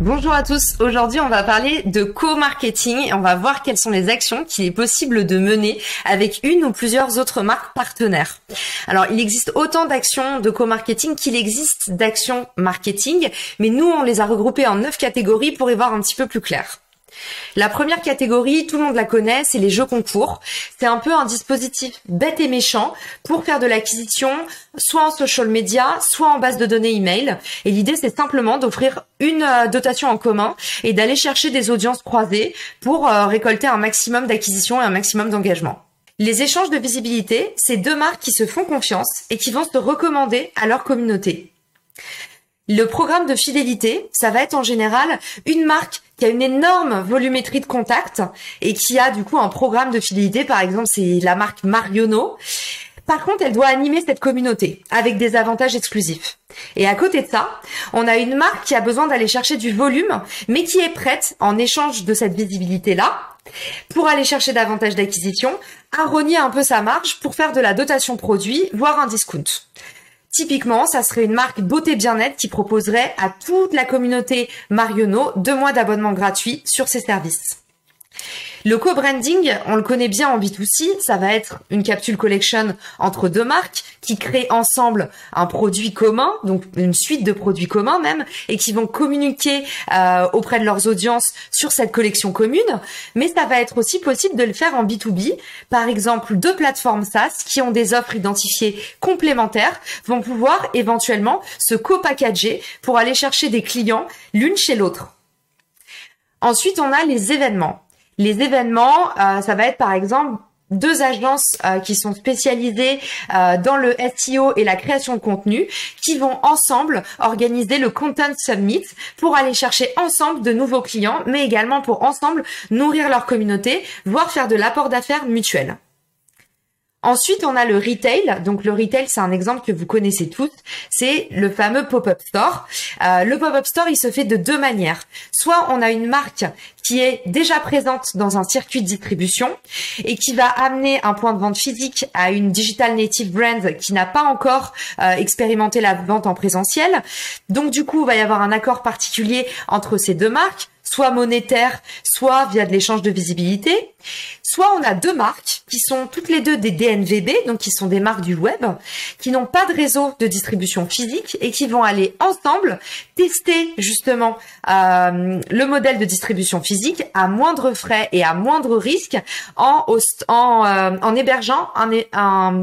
Bonjour à tous. Aujourd'hui, on va parler de co-marketing et on va voir quelles sont les actions qu'il est possible de mener avec une ou plusieurs autres marques partenaires. Alors, il existe autant d'actions de co-marketing qu'il existe d'actions marketing, mais nous, on les a regroupées en neuf catégories pour y voir un petit peu plus clair. La première catégorie, tout le monde la connaît, c'est les jeux concours. C'est un peu un dispositif bête et méchant pour faire de l'acquisition, soit en social media, soit en base de données email. Et l'idée, c'est simplement d'offrir une euh, dotation en commun et d'aller chercher des audiences croisées pour euh, récolter un maximum d'acquisition et un maximum d'engagement. Les échanges de visibilité, c'est deux marques qui se font confiance et qui vont se recommander à leur communauté. Le programme de fidélité, ça va être en général une marque qui a une énorme volumétrie de contacts et qui a du coup un programme de fidélité. Par exemple, c'est la marque Mariono. Par contre, elle doit animer cette communauté avec des avantages exclusifs. Et à côté de ça, on a une marque qui a besoin d'aller chercher du volume, mais qui est prête, en échange de cette visibilité-là, pour aller chercher davantage d'acquisition, à rogner un peu sa marge pour faire de la dotation produit, voire un discount. Typiquement, ça serait une marque beauté bien-être qui proposerait à toute la communauté Mariono deux mois d'abonnement gratuit sur ses services. Le co-branding, on le connaît bien en B2C, ça va être une capsule collection entre deux marques qui créent ensemble un produit commun, donc une suite de produits communs même, et qui vont communiquer euh, auprès de leurs audiences sur cette collection commune. Mais ça va être aussi possible de le faire en B2B. Par exemple, deux plateformes SaaS qui ont des offres identifiées complémentaires vont pouvoir éventuellement se co-packager pour aller chercher des clients l'une chez l'autre. Ensuite, on a les événements. Les événements, euh, ça va être par exemple deux agences euh, qui sont spécialisées euh, dans le SEO et la création de contenu qui vont ensemble organiser le Content Summit pour aller chercher ensemble de nouveaux clients mais également pour ensemble nourrir leur communauté, voire faire de l'apport d'affaires mutuel. Ensuite, on a le retail. Donc le retail, c'est un exemple que vous connaissez tous. C'est le fameux pop-up store. Euh, le pop-up store, il se fait de deux manières. Soit on a une marque qui est déjà présente dans un circuit de distribution et qui va amener un point de vente physique à une digital native brand qui n'a pas encore euh, expérimenté la vente en présentiel. Donc du coup, il va y avoir un accord particulier entre ces deux marques soit monétaire, soit via de l'échange de visibilité. Soit on a deux marques qui sont toutes les deux des DNVB, donc qui sont des marques du web, qui n'ont pas de réseau de distribution physique et qui vont aller ensemble tester justement euh, le modèle de distribution physique à moindre frais et à moindre risque en, euh, en hébergeant un, un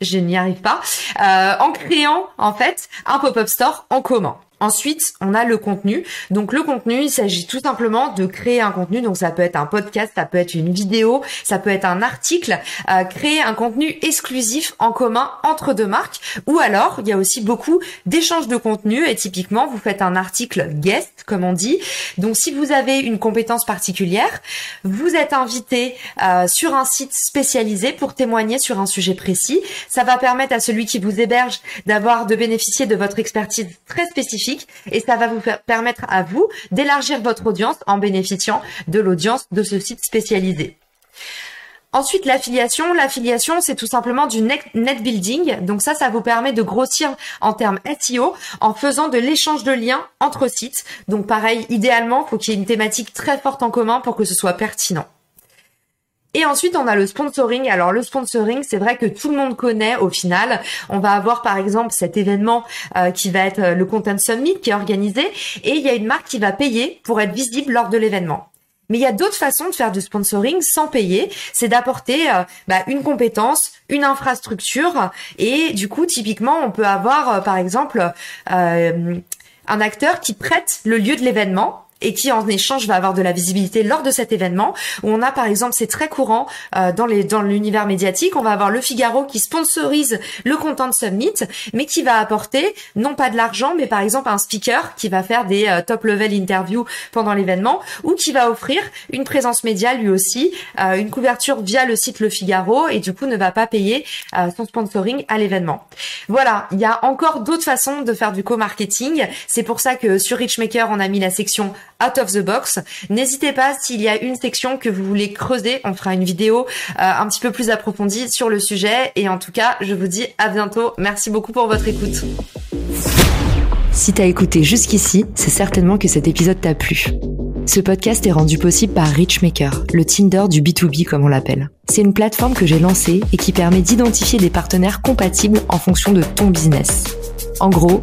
je n'y arrive pas, euh, en créant en fait un pop-up store en commun. Ensuite, on a le contenu. Donc le contenu, il s'agit tout simplement de créer un contenu. Donc ça peut être un podcast, ça peut être une vidéo, ça peut être un article. Euh, créer un contenu exclusif en commun entre deux marques. Ou alors, il y a aussi beaucoup d'échanges de contenu. Et typiquement, vous faites un article guest, comme on dit. Donc si vous avez une compétence particulière, vous êtes invité euh, sur un site spécialisé pour témoigner sur un sujet précis. Ça va permettre à celui qui vous héberge d'avoir de bénéficier de votre expertise très spécifique et ça va vous permettre à vous d'élargir votre audience en bénéficiant de l'audience de ce site spécialisé. Ensuite, l'affiliation. L'affiliation, c'est tout simplement du net, building. Donc ça, ça vous permet de grossir en termes SEO en faisant de l'échange de liens entre sites. Donc pareil, idéalement, faut qu'il y ait une thématique très forte en commun pour que ce soit pertinent. Et ensuite, on a le sponsoring. Alors le sponsoring, c'est vrai que tout le monde connaît au final. On va avoir par exemple cet événement euh, qui va être euh, le Content Summit qui est organisé et il y a une marque qui va payer pour être visible lors de l'événement. Mais il y a d'autres façons de faire du sponsoring sans payer. C'est d'apporter euh, bah, une compétence, une infrastructure et du coup, typiquement, on peut avoir par exemple un acteur qui prête le lieu de l'événement et qui en échange va avoir de la visibilité lors de cet événement. Où on a par exemple, c'est très courant euh, dans les dans l'univers médiatique, on va avoir le Figaro qui sponsorise le Content Summit, mais qui va apporter non pas de l'argent, mais par exemple un speaker qui va faire des euh, top level interviews pendant l'événement ou qui va offrir une présence média lui aussi, euh, une couverture via le site Le Figaro et du coup ne va pas payer son sponsoring à l'événement. Voilà, il y a encore d'autres façons de faire du co-marketing. C'est pour ça que sur Richmaker, on a mis la section out of the box. N'hésitez pas s'il y a une section que vous voulez creuser, on fera une vidéo euh, un petit peu plus approfondie sur le sujet. Et en tout cas, je vous dis à bientôt. Merci beaucoup pour votre écoute. Si t'as écouté jusqu'ici, c'est certainement que cet épisode t'a plu. Ce podcast est rendu possible par Richmaker, le Tinder du B2B comme on l'appelle. C'est une plateforme que j'ai lancée et qui permet d'identifier des partenaires compatibles en fonction de ton business. En gros,